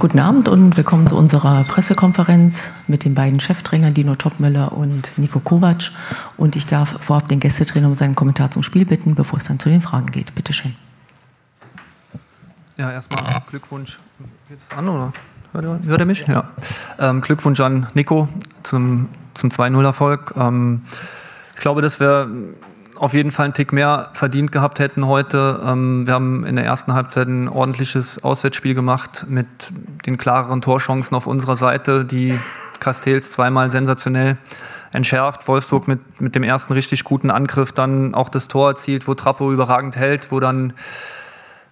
Guten Abend und willkommen zu unserer Pressekonferenz mit den beiden Cheftrainern Dino Topmöller und Nico Kovac. Und ich darf vorab den Gästetrainer um seinen Kommentar zum Spiel bitten, bevor es dann zu den Fragen geht. Bitte schön. Ja, erstmal Glückwunsch. Geht es an oder hört er, hört er mich? Ja. Ähm, Glückwunsch an Nico zum, zum 2-0-Erfolg. Ähm, ich glaube, dass wir auf jeden Fall einen Tick mehr verdient gehabt hätten heute. Ähm, wir haben in der ersten Halbzeit ein ordentliches Auswärtsspiel gemacht mit den klareren Torchancen auf unserer Seite, die Castells zweimal sensationell entschärft. Wolfsburg mit, mit dem ersten richtig guten Angriff dann auch das Tor erzielt, wo Trappo überragend hält, wo dann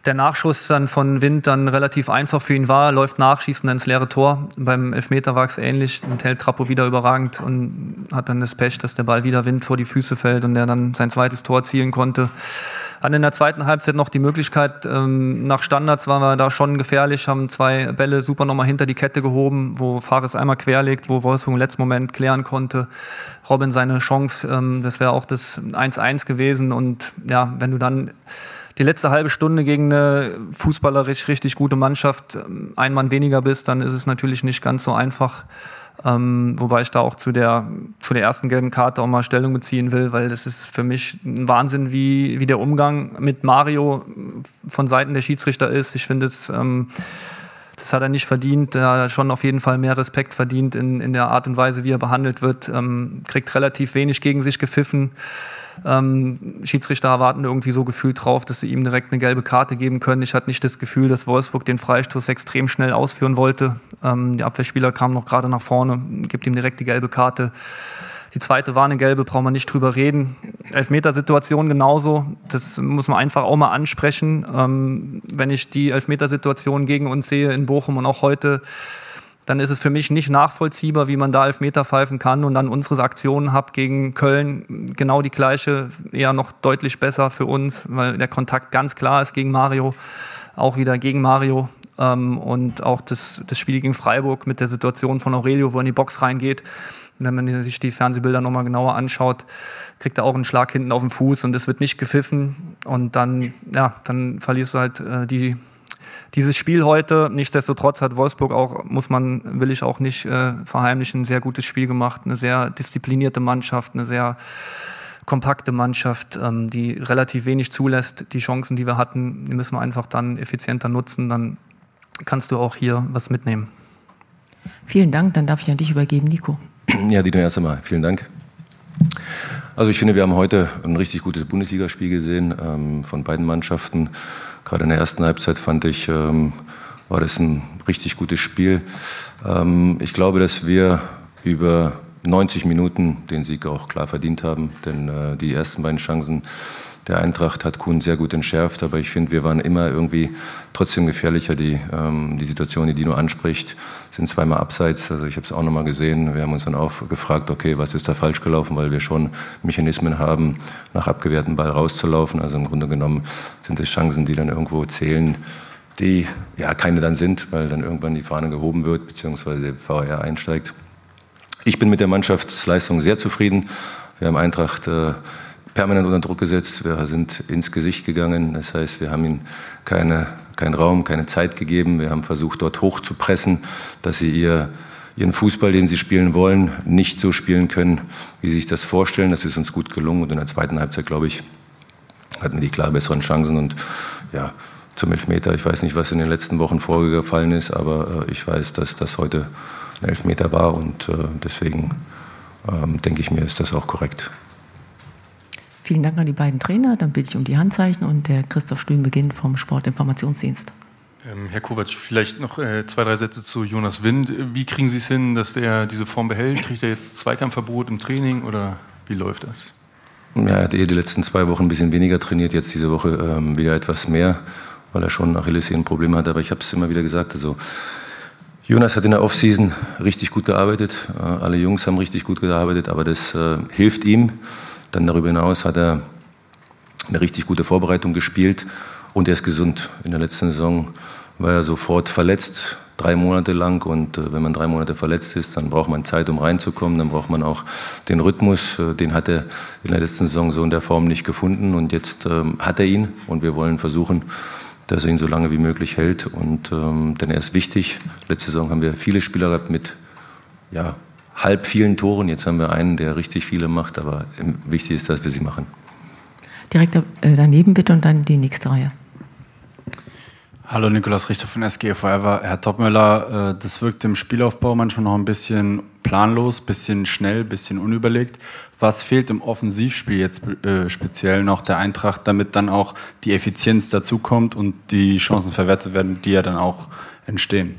der Nachschuss dann von Wind dann relativ einfach für ihn war, läuft nach, schießt dann ins leere Tor. Beim Elfmeter war es ähnlich und hält Trappo wieder überragend und hat dann das Pech, dass der Ball wieder Wind vor die Füße fällt und der dann sein zweites Tor zielen konnte. Hatten in der zweiten Halbzeit noch die Möglichkeit, ähm, nach Standards waren wir da schon gefährlich, haben zwei Bälle super nochmal hinter die Kette gehoben, wo Fares einmal querlegt, wo Wolfsburg im letzten Moment klären konnte. Robin seine Chance, ähm, das wäre auch das 1-1 gewesen und ja, wenn du dann die letzte halbe Stunde gegen eine fußballerisch richtig gute Mannschaft ähm, ein Mann weniger bist, dann ist es natürlich nicht ganz so einfach. Ähm, wobei ich da auch zu der, zu der ersten gelben Karte auch mal Stellung beziehen will, weil das ist für mich ein Wahnsinn, wie, wie der Umgang mit Mario von Seiten der Schiedsrichter ist. Ich finde es, ähm, das hat er nicht verdient. Er hat schon auf jeden Fall mehr Respekt verdient in, in der Art und Weise, wie er behandelt wird. Ähm, kriegt relativ wenig gegen sich gepfiffen. Ähm, Schiedsrichter erwarten irgendwie so gefühlt drauf, dass sie ihm direkt eine gelbe Karte geben können. Ich hatte nicht das Gefühl, dass Wolfsburg den Freistoß extrem schnell ausführen wollte. Ähm, die Abwehrspieler kamen noch gerade nach vorne, gibt ihm direkt die gelbe Karte. Die zweite war eine gelbe, brauchen wir nicht drüber reden. Elfmetersituation genauso. Das muss man einfach auch mal ansprechen. Ähm, wenn ich die Elfmetersituation gegen uns sehe in Bochum und auch heute, dann ist es für mich nicht nachvollziehbar, wie man da Elfmeter pfeifen kann und dann unsere Aktionen habt gegen Köln genau die gleiche, eher noch deutlich besser für uns, weil der Kontakt ganz klar ist gegen Mario, auch wieder gegen Mario ähm, und auch das, das Spiel gegen Freiburg mit der Situation von Aurelio, wo er in die Box reingeht. Wenn man sich die Fernsehbilder nochmal genauer anschaut, kriegt er auch einen Schlag hinten auf den Fuß und das wird nicht gepfiffen und dann, ja, dann verlierst du halt äh, die dieses Spiel heute, nichtsdestotrotz hat Wolfsburg auch, muss man, will ich auch nicht äh, verheimlichen, ein sehr gutes Spiel gemacht, eine sehr disziplinierte Mannschaft, eine sehr kompakte Mannschaft, ähm, die relativ wenig zulässt. Die Chancen, die wir hatten, die müssen wir einfach dann effizienter nutzen. Dann kannst du auch hier was mitnehmen. Vielen Dank. Dann darf ich an dich übergeben, Nico. Ja, Dieter, erst einmal vielen Dank. Also ich finde, wir haben heute ein richtig gutes Bundesligaspiel gesehen ähm, von beiden Mannschaften. Gerade in der ersten Halbzeit fand ich, ähm, war das ein richtig gutes Spiel. Ähm, ich glaube, dass wir über 90 Minuten den Sieg auch klar verdient haben, denn äh, die ersten beiden Chancen der Eintracht hat Kuhn sehr gut entschärft, aber ich finde, wir waren immer irgendwie trotzdem gefährlicher. Die, ähm, die Situation, die Dino anspricht, sind zweimal abseits. Also ich habe es auch nochmal gesehen. Wir haben uns dann auch gefragt, okay, was ist da falsch gelaufen, weil wir schon Mechanismen haben, nach abgewehrten Ball rauszulaufen. Also im Grunde genommen sind es Chancen, die dann irgendwo zählen, die ja keine dann sind, weil dann irgendwann die Fahne gehoben wird, beziehungsweise der VR einsteigt. Ich bin mit der Mannschaftsleistung sehr zufrieden. Wir haben Eintracht äh, permanent unter Druck gesetzt. Wir sind ins Gesicht gegangen. Das heißt, wir haben ihnen keine, keinen Raum, keine Zeit gegeben. Wir haben versucht, dort hoch zu pressen, dass sie ihr, ihren Fußball, den sie spielen wollen, nicht so spielen können, wie sie sich das vorstellen. Das ist uns gut gelungen. Und in der zweiten Halbzeit, glaube ich, hatten wir die klar besseren Chancen. Und ja, zum Elfmeter, ich weiß nicht, was in den letzten Wochen vorgefallen ist, aber äh, ich weiß, dass das heute ein Elfmeter war. Und äh, deswegen ähm, denke ich mir, ist das auch korrekt. Vielen Dank an die beiden Trainer. Dann bitte ich um die Handzeichen und der Christoph Stühn beginnt vom Sportinformationsdienst. Ähm, Herr Kovac, vielleicht noch äh, zwei, drei Sätze zu Jonas Wind. Wie kriegen Sie es hin, dass der diese Form behält? Kriegt er jetzt Zweikampfverbot im Training oder wie läuft das? Ja, er hat eh die letzten zwei Wochen ein bisschen weniger trainiert, jetzt diese Woche ähm, wieder etwas mehr, weil er schon Achillessehnenprobleme hat. Aber ich habe es immer wieder gesagt, also Jonas hat in der Offseason richtig gut gearbeitet. Äh, alle Jungs haben richtig gut gearbeitet, aber das äh, hilft ihm. Dann darüber hinaus hat er eine richtig gute Vorbereitung gespielt und er ist gesund. In der letzten Saison war er sofort verletzt, drei Monate lang. Und äh, wenn man drei Monate verletzt ist, dann braucht man Zeit, um reinzukommen. Dann braucht man auch den Rhythmus. Äh, den hat er in der letzten Saison so in der Form nicht gefunden. Und jetzt ähm, hat er ihn. Und wir wollen versuchen, dass er ihn so lange wie möglich hält. Und ähm, denn er ist wichtig. Letzte Saison haben wir viele Spieler gehabt mit ja, halb vielen Toren. Jetzt haben wir einen, der richtig viele macht. Aber wichtig ist, dass wir sie machen. Direkt äh, daneben bitte und dann die nächste Reihe. Hallo Nikolaus Richter von SG Forever. Herr Topmüller, äh, das wirkt im Spielaufbau manchmal noch ein bisschen planlos, bisschen schnell, bisschen unüberlegt. Was fehlt im Offensivspiel jetzt äh, speziell noch der Eintracht, damit dann auch die Effizienz dazukommt und die Chancen verwertet werden, die ja dann auch entstehen?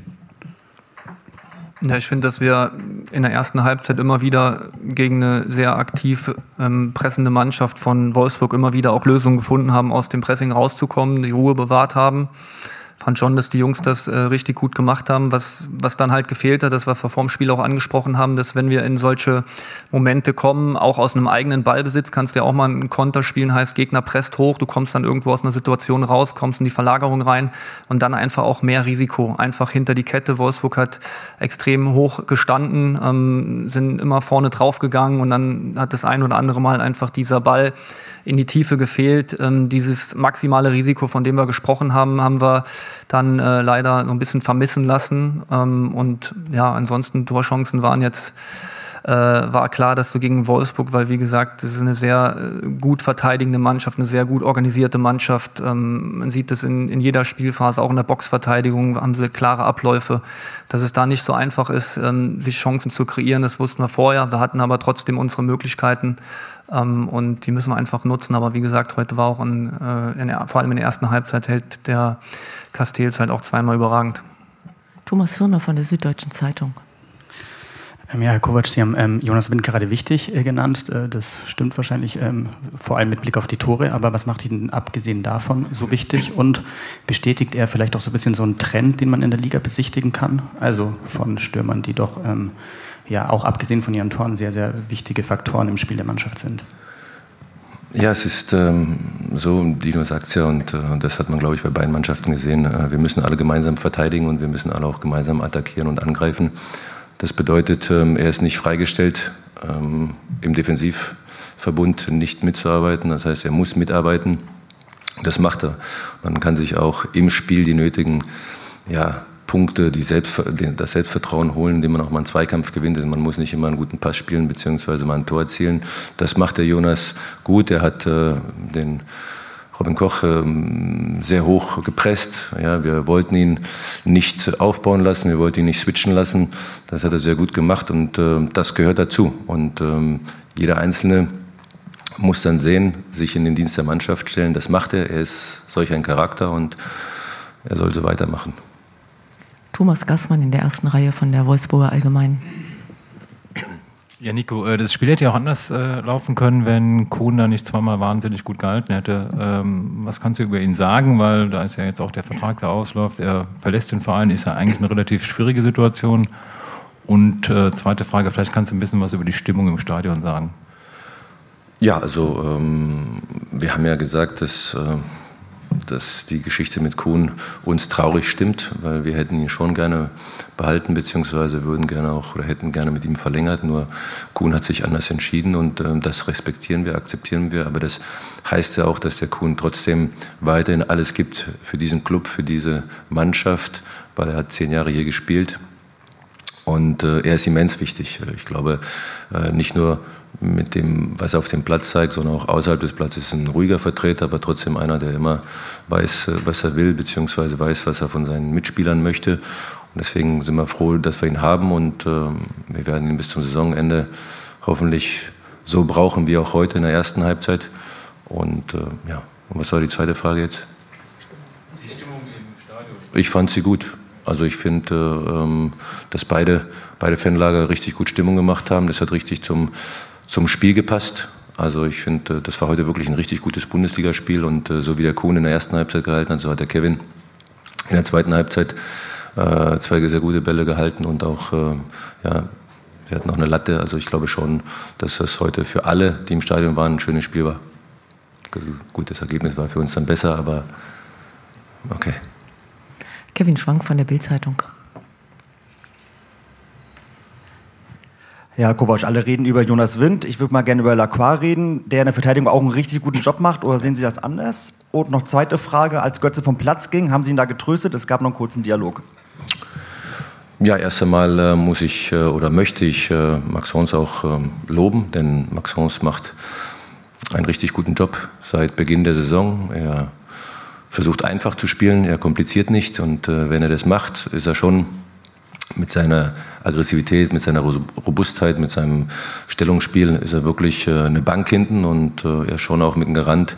Ja, ich finde, dass wir in der ersten Halbzeit immer wieder gegen eine sehr aktiv ähm, pressende Mannschaft von Wolfsburg immer wieder auch Lösungen gefunden haben, aus dem Pressing rauszukommen, die Ruhe bewahrt haben fand schon, dass die Jungs das äh, richtig gut gemacht haben. Was, was dann halt gefehlt hat, das wir vor dem Spiel auch angesprochen haben, dass wenn wir in solche Momente kommen, auch aus einem eigenen Ballbesitz, kannst du ja auch mal einen Konter spielen, heißt Gegner presst hoch, du kommst dann irgendwo aus einer Situation raus, kommst in die Verlagerung rein und dann einfach auch mehr Risiko, einfach hinter die Kette. Wolfsburg hat extrem hoch gestanden, ähm, sind immer vorne draufgegangen und dann hat das ein oder andere Mal einfach dieser Ball in die Tiefe gefehlt. Ähm, dieses maximale Risiko, von dem wir gesprochen haben, haben wir dann äh, leider so ein bisschen vermissen lassen. Ähm, und ja, ansonsten Torchancen waren jetzt äh, war klar, dass du gegen Wolfsburg, weil wie gesagt, das ist eine sehr äh, gut verteidigende Mannschaft, eine sehr gut organisierte Mannschaft. Ähm, man sieht das in, in jeder Spielphase, auch in der Boxverteidigung haben sie klare Abläufe, dass es da nicht so einfach ist, ähm, sich Chancen zu kreieren. Das wussten wir vorher. Wir hatten aber trotzdem unsere Möglichkeiten. Ähm, und die müssen wir einfach nutzen. Aber wie gesagt, heute war auch ein, äh, der, vor allem in der ersten Halbzeit hält der Castells halt auch zweimal überragend. Thomas Hirner von der Süddeutschen Zeitung. Ähm, ja, Herr Kovac, Sie haben ähm, Jonas Wind gerade wichtig äh, genannt. Äh, das stimmt wahrscheinlich, ähm, vor allem mit Blick auf die Tore. Aber was macht ihn abgesehen davon so wichtig? Und bestätigt er vielleicht auch so ein bisschen so einen Trend, den man in der Liga besichtigen kann? Also von Stürmern, die doch ähm, ja auch abgesehen von ihren Toren sehr, sehr wichtige Faktoren im Spiel der Mannschaft sind. Ja, es ist ähm, so, Dino sagt es ja, und äh, das hat man, glaube ich, bei beiden Mannschaften gesehen. Äh, wir müssen alle gemeinsam verteidigen und wir müssen alle auch gemeinsam attackieren und angreifen. Das bedeutet, ähm, er ist nicht freigestellt, ähm, im Defensivverbund nicht mitzuarbeiten. Das heißt, er muss mitarbeiten. Das macht er. Man kann sich auch im Spiel die nötigen ja, Punkte, die Selbst, das Selbstvertrauen holen, indem man auch mal einen Zweikampf gewinnt. Man muss nicht immer einen guten Pass spielen beziehungsweise mal ein Tor erzielen. Das macht der Jonas gut. Er hat äh, den Robin Koch ähm, sehr hoch gepresst. Ja, wir wollten ihn nicht aufbauen lassen, wir wollten ihn nicht switchen lassen. Das hat er sehr gut gemacht und äh, das gehört dazu. Und ähm, jeder Einzelne muss dann sehen, sich in den Dienst der Mannschaft stellen. Das macht er. Er ist solch ein Charakter und er sollte weitermachen. Thomas Gassmann in der ersten Reihe von der Wolfsburger Allgemeinen. Ja, Nico, äh, das Spiel hätte ja auch anders äh, laufen können, wenn Kuhn da nicht zweimal wahnsinnig gut gehalten hätte. Ähm, was kannst du über ihn sagen? Weil da ist ja jetzt auch der Vertrag, der ausläuft. Er verlässt den Verein, ist ja eigentlich eine relativ schwierige Situation. Und äh, zweite Frage, vielleicht kannst du ein bisschen was über die Stimmung im Stadion sagen. Ja, also ähm, wir haben ja gesagt, dass äh, dass die Geschichte mit Kuhn uns traurig stimmt, weil wir hätten ihn schon gerne behalten, beziehungsweise würden gerne auch oder hätten gerne mit ihm verlängert. Nur Kuhn hat sich anders entschieden und äh, das respektieren wir, akzeptieren wir. Aber das heißt ja auch, dass der Kuhn trotzdem weiterhin alles gibt für diesen Club, für diese Mannschaft, weil er hat zehn Jahre hier gespielt. Und äh, er ist immens wichtig. Ich glaube, äh, nicht nur mit dem, was er auf dem Platz zeigt, sondern auch außerhalb des Platzes ein ruhiger Vertreter, aber trotzdem einer, der immer weiß, äh, was er will, beziehungsweise weiß, was er von seinen Mitspielern möchte. Und deswegen sind wir froh, dass wir ihn haben und äh, wir werden ihn bis zum Saisonende hoffentlich so brauchen wie auch heute in der ersten Halbzeit. Und äh, ja, und was war die zweite Frage jetzt? Die Stimmung im Stadion. Ich fand sie gut. Also ich finde, ähm, dass beide, beide Fanlager richtig gut Stimmung gemacht haben. Das hat richtig zum, zum Spiel gepasst. Also ich finde, das war heute wirklich ein richtig gutes Bundesligaspiel und äh, so wie der Kuhn in der ersten Halbzeit gehalten hat, so hat der Kevin in der zweiten Halbzeit äh, zwei sehr gute Bälle gehalten und auch, äh, ja, wir hatten auch eine Latte. Also ich glaube schon, dass das heute für alle, die im Stadion waren, ein schönes Spiel war. Also gut, das Ergebnis war für uns dann besser, aber okay. Kevin Schwank von der Bild-Zeitung. Ja, Kovac, alle reden über Jonas Wind. Ich würde mal gerne über Lacroix reden, der in der Verteidigung auch einen richtig guten Job macht. Oder sehen Sie das anders? Und noch zweite Frage, als Götze vom Platz ging, haben Sie ihn da getröstet? Es gab noch einen kurzen Dialog. Ja, erst einmal äh, muss ich äh, oder möchte ich äh, Max Hons auch ähm, loben, denn Max Hons macht einen richtig guten Job seit Beginn der Saison. Er versucht einfach zu spielen, er kompliziert nicht und wenn er das macht, ist er schon mit seiner Aggressivität, mit seiner Robustheit, mit seinem Stellungsspiel ist er wirklich äh, eine Bank hinten und äh, er schon auch mit einem Garant,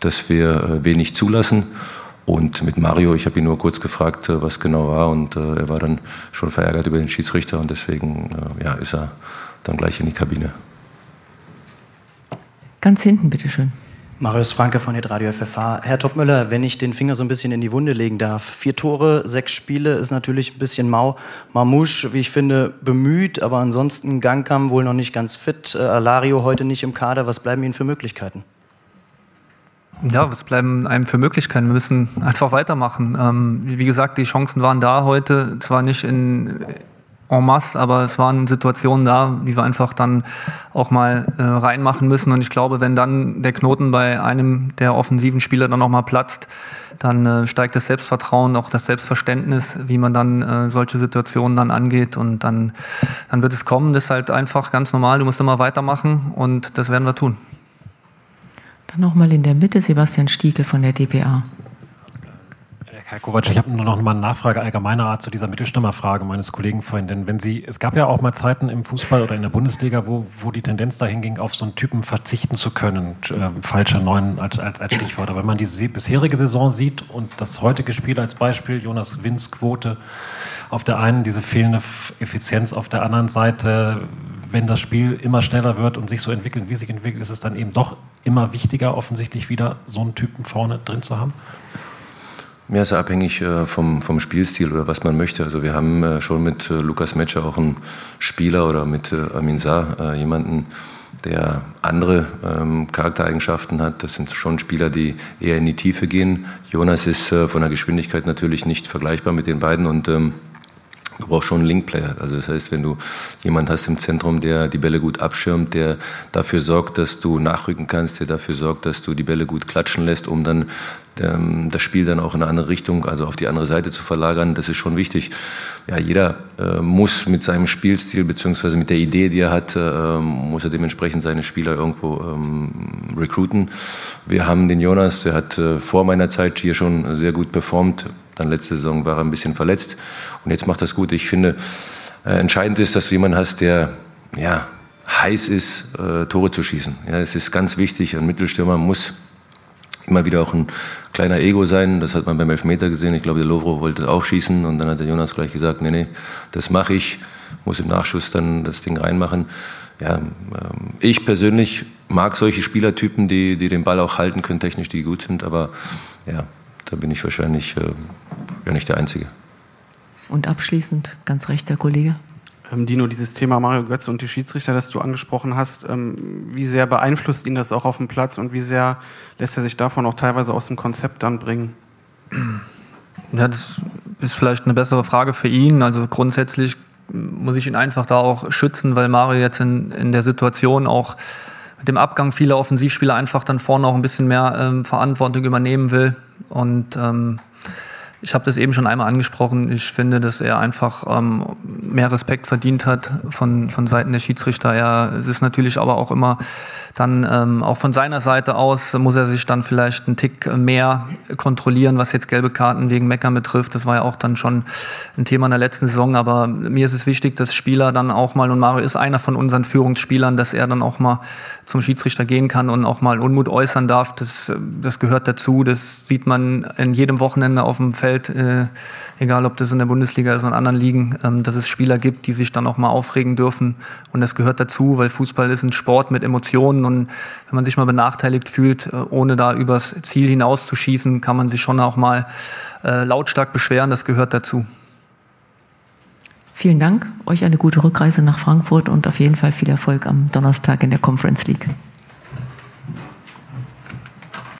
dass wir äh, wenig zulassen. Und mit Mario, ich habe ihn nur kurz gefragt, was genau war und er war dann schon verärgert über den Schiedsrichter und deswegen ja, ist er dann gleich in die Kabine. Ganz hinten, bitteschön. Marius Franke von Radio FFH. Herr Topmüller, wenn ich den Finger so ein bisschen in die Wunde legen darf. Vier Tore, sechs Spiele ist natürlich ein bisschen mau. Mamouche, wie ich finde, bemüht, aber ansonsten Gangkam wohl noch nicht ganz fit. Äh, Alario heute nicht im Kader. Was bleiben Ihnen für Möglichkeiten? Ja, was bleiben einem für Möglichkeiten? Wir müssen einfach weitermachen. Ähm, wie gesagt, die Chancen waren da heute, zwar nicht in en masse, aber es waren Situationen da, die wir einfach dann auch mal äh, reinmachen müssen. Und ich glaube, wenn dann der Knoten bei einem der offensiven Spieler dann nochmal platzt, dann äh, steigt das Selbstvertrauen, auch das Selbstverständnis, wie man dann äh, solche Situationen dann angeht. Und dann, dann wird es kommen. Das ist halt einfach ganz normal. Du musst immer weitermachen und das werden wir tun. Dann nochmal in der Mitte Sebastian Stiegel von der DPA. Herr Kovac, ich habe nur noch mal eine Nachfrage allgemeiner Art zu dieser Mittelstürmerfrage meines Kollegen vorhin. Denn wenn Sie, es gab ja auch mal Zeiten im Fußball oder in der Bundesliga, wo, wo die Tendenz dahin ging, auf so einen Typen verzichten zu können. Äh, falscher Neun als, als, als Stichwort. Aber wenn man die bisherige Saison sieht und das heutige Spiel als Beispiel, Jonas Wins Quote auf der einen, diese fehlende Effizienz auf der anderen Seite, wenn das Spiel immer schneller wird und sich so entwickelt, wie sich entwickelt, ist es dann eben doch immer wichtiger, offensichtlich wieder so einen Typen vorne drin zu haben? Ja, ist abhängig äh, vom, vom Spielstil oder was man möchte. Also wir haben äh, schon mit äh, Lukas Metscher auch einen Spieler oder mit Amin Saar jemanden, der andere ähm, Charaktereigenschaften hat. Das sind schon Spieler, die eher in die Tiefe gehen. Jonas ist von der Geschwindigkeit natürlich nicht vergleichbar mit den beiden und ähm, Du brauchst schon einen Link-Player. Also das heißt, wenn du jemanden hast im Zentrum, der die Bälle gut abschirmt, der dafür sorgt, dass du nachrücken kannst, der dafür sorgt, dass du die Bälle gut klatschen lässt, um dann ähm, das Spiel dann auch in eine andere Richtung, also auf die andere Seite zu verlagern, das ist schon wichtig. Ja, jeder äh, muss mit seinem Spielstil beziehungsweise mit der Idee, die er hat, äh, muss er dementsprechend seine Spieler irgendwo ähm, recruiten. Wir haben den Jonas, der hat äh, vor meiner Zeit hier schon sehr gut performt. Dann letzte Saison war er ein bisschen verletzt und jetzt macht das gut. Ich finde, äh, entscheidend ist, dass du jemanden hast, der ja, heiß ist, äh, Tore zu schießen. Ja, es ist ganz wichtig. Ein Mittelstürmer muss immer wieder auch ein kleiner Ego sein. Das hat man beim Elfmeter gesehen. Ich glaube, der Lovro wollte auch schießen und dann hat der Jonas gleich gesagt, nee, nee, das mache ich, muss im Nachschuss dann das Ding reinmachen. Ja, ähm, ich persönlich mag solche Spielertypen, die, die den Ball auch halten können, technisch, die gut sind, aber ja, da bin ich wahrscheinlich äh, ja nicht der Einzige. Und abschließend, ganz recht, der Kollege. Ähm, Dino, dieses Thema Mario Götze und die Schiedsrichter, das du angesprochen hast, ähm, wie sehr beeinflusst ihn das auch auf dem Platz und wie sehr lässt er sich davon auch teilweise aus dem Konzept dann bringen? Ja, das ist vielleicht eine bessere Frage für ihn. Also grundsätzlich muss ich ihn einfach da auch schützen, weil Mario jetzt in, in der Situation auch mit dem Abgang vieler Offensivspieler einfach dann vorne auch ein bisschen mehr ähm, Verantwortung übernehmen will. Und ähm, ich habe das eben schon einmal angesprochen. Ich finde, dass er einfach ähm, mehr Respekt verdient hat von, von Seiten der Schiedsrichter. Er, es ist natürlich aber auch immer dann ähm, auch von seiner Seite aus muss er sich dann vielleicht einen Tick mehr kontrollieren, was jetzt gelbe Karten wegen Meckern betrifft. Das war ja auch dann schon ein Thema in der letzten Saison. Aber mir ist es wichtig, dass Spieler dann auch mal, und Mario ist einer von unseren Führungsspielern, dass er dann auch mal zum Schiedsrichter gehen kann und auch mal Unmut äußern darf. Das, das gehört dazu. Das sieht man in jedem Wochenende auf dem Feld, äh, egal ob das in der Bundesliga ist oder in anderen Ligen, ähm, dass es Spieler gibt, die sich dann auch mal aufregen dürfen. Und das gehört dazu, weil Fußball ist ein Sport mit Emotionen und wenn man sich mal benachteiligt fühlt, äh, ohne da übers Ziel hinauszuschießen, kann man sich schon auch mal äh, lautstark beschweren. Das gehört dazu. Vielen Dank, euch eine gute Rückreise nach Frankfurt und auf jeden Fall viel Erfolg am Donnerstag in der Conference League.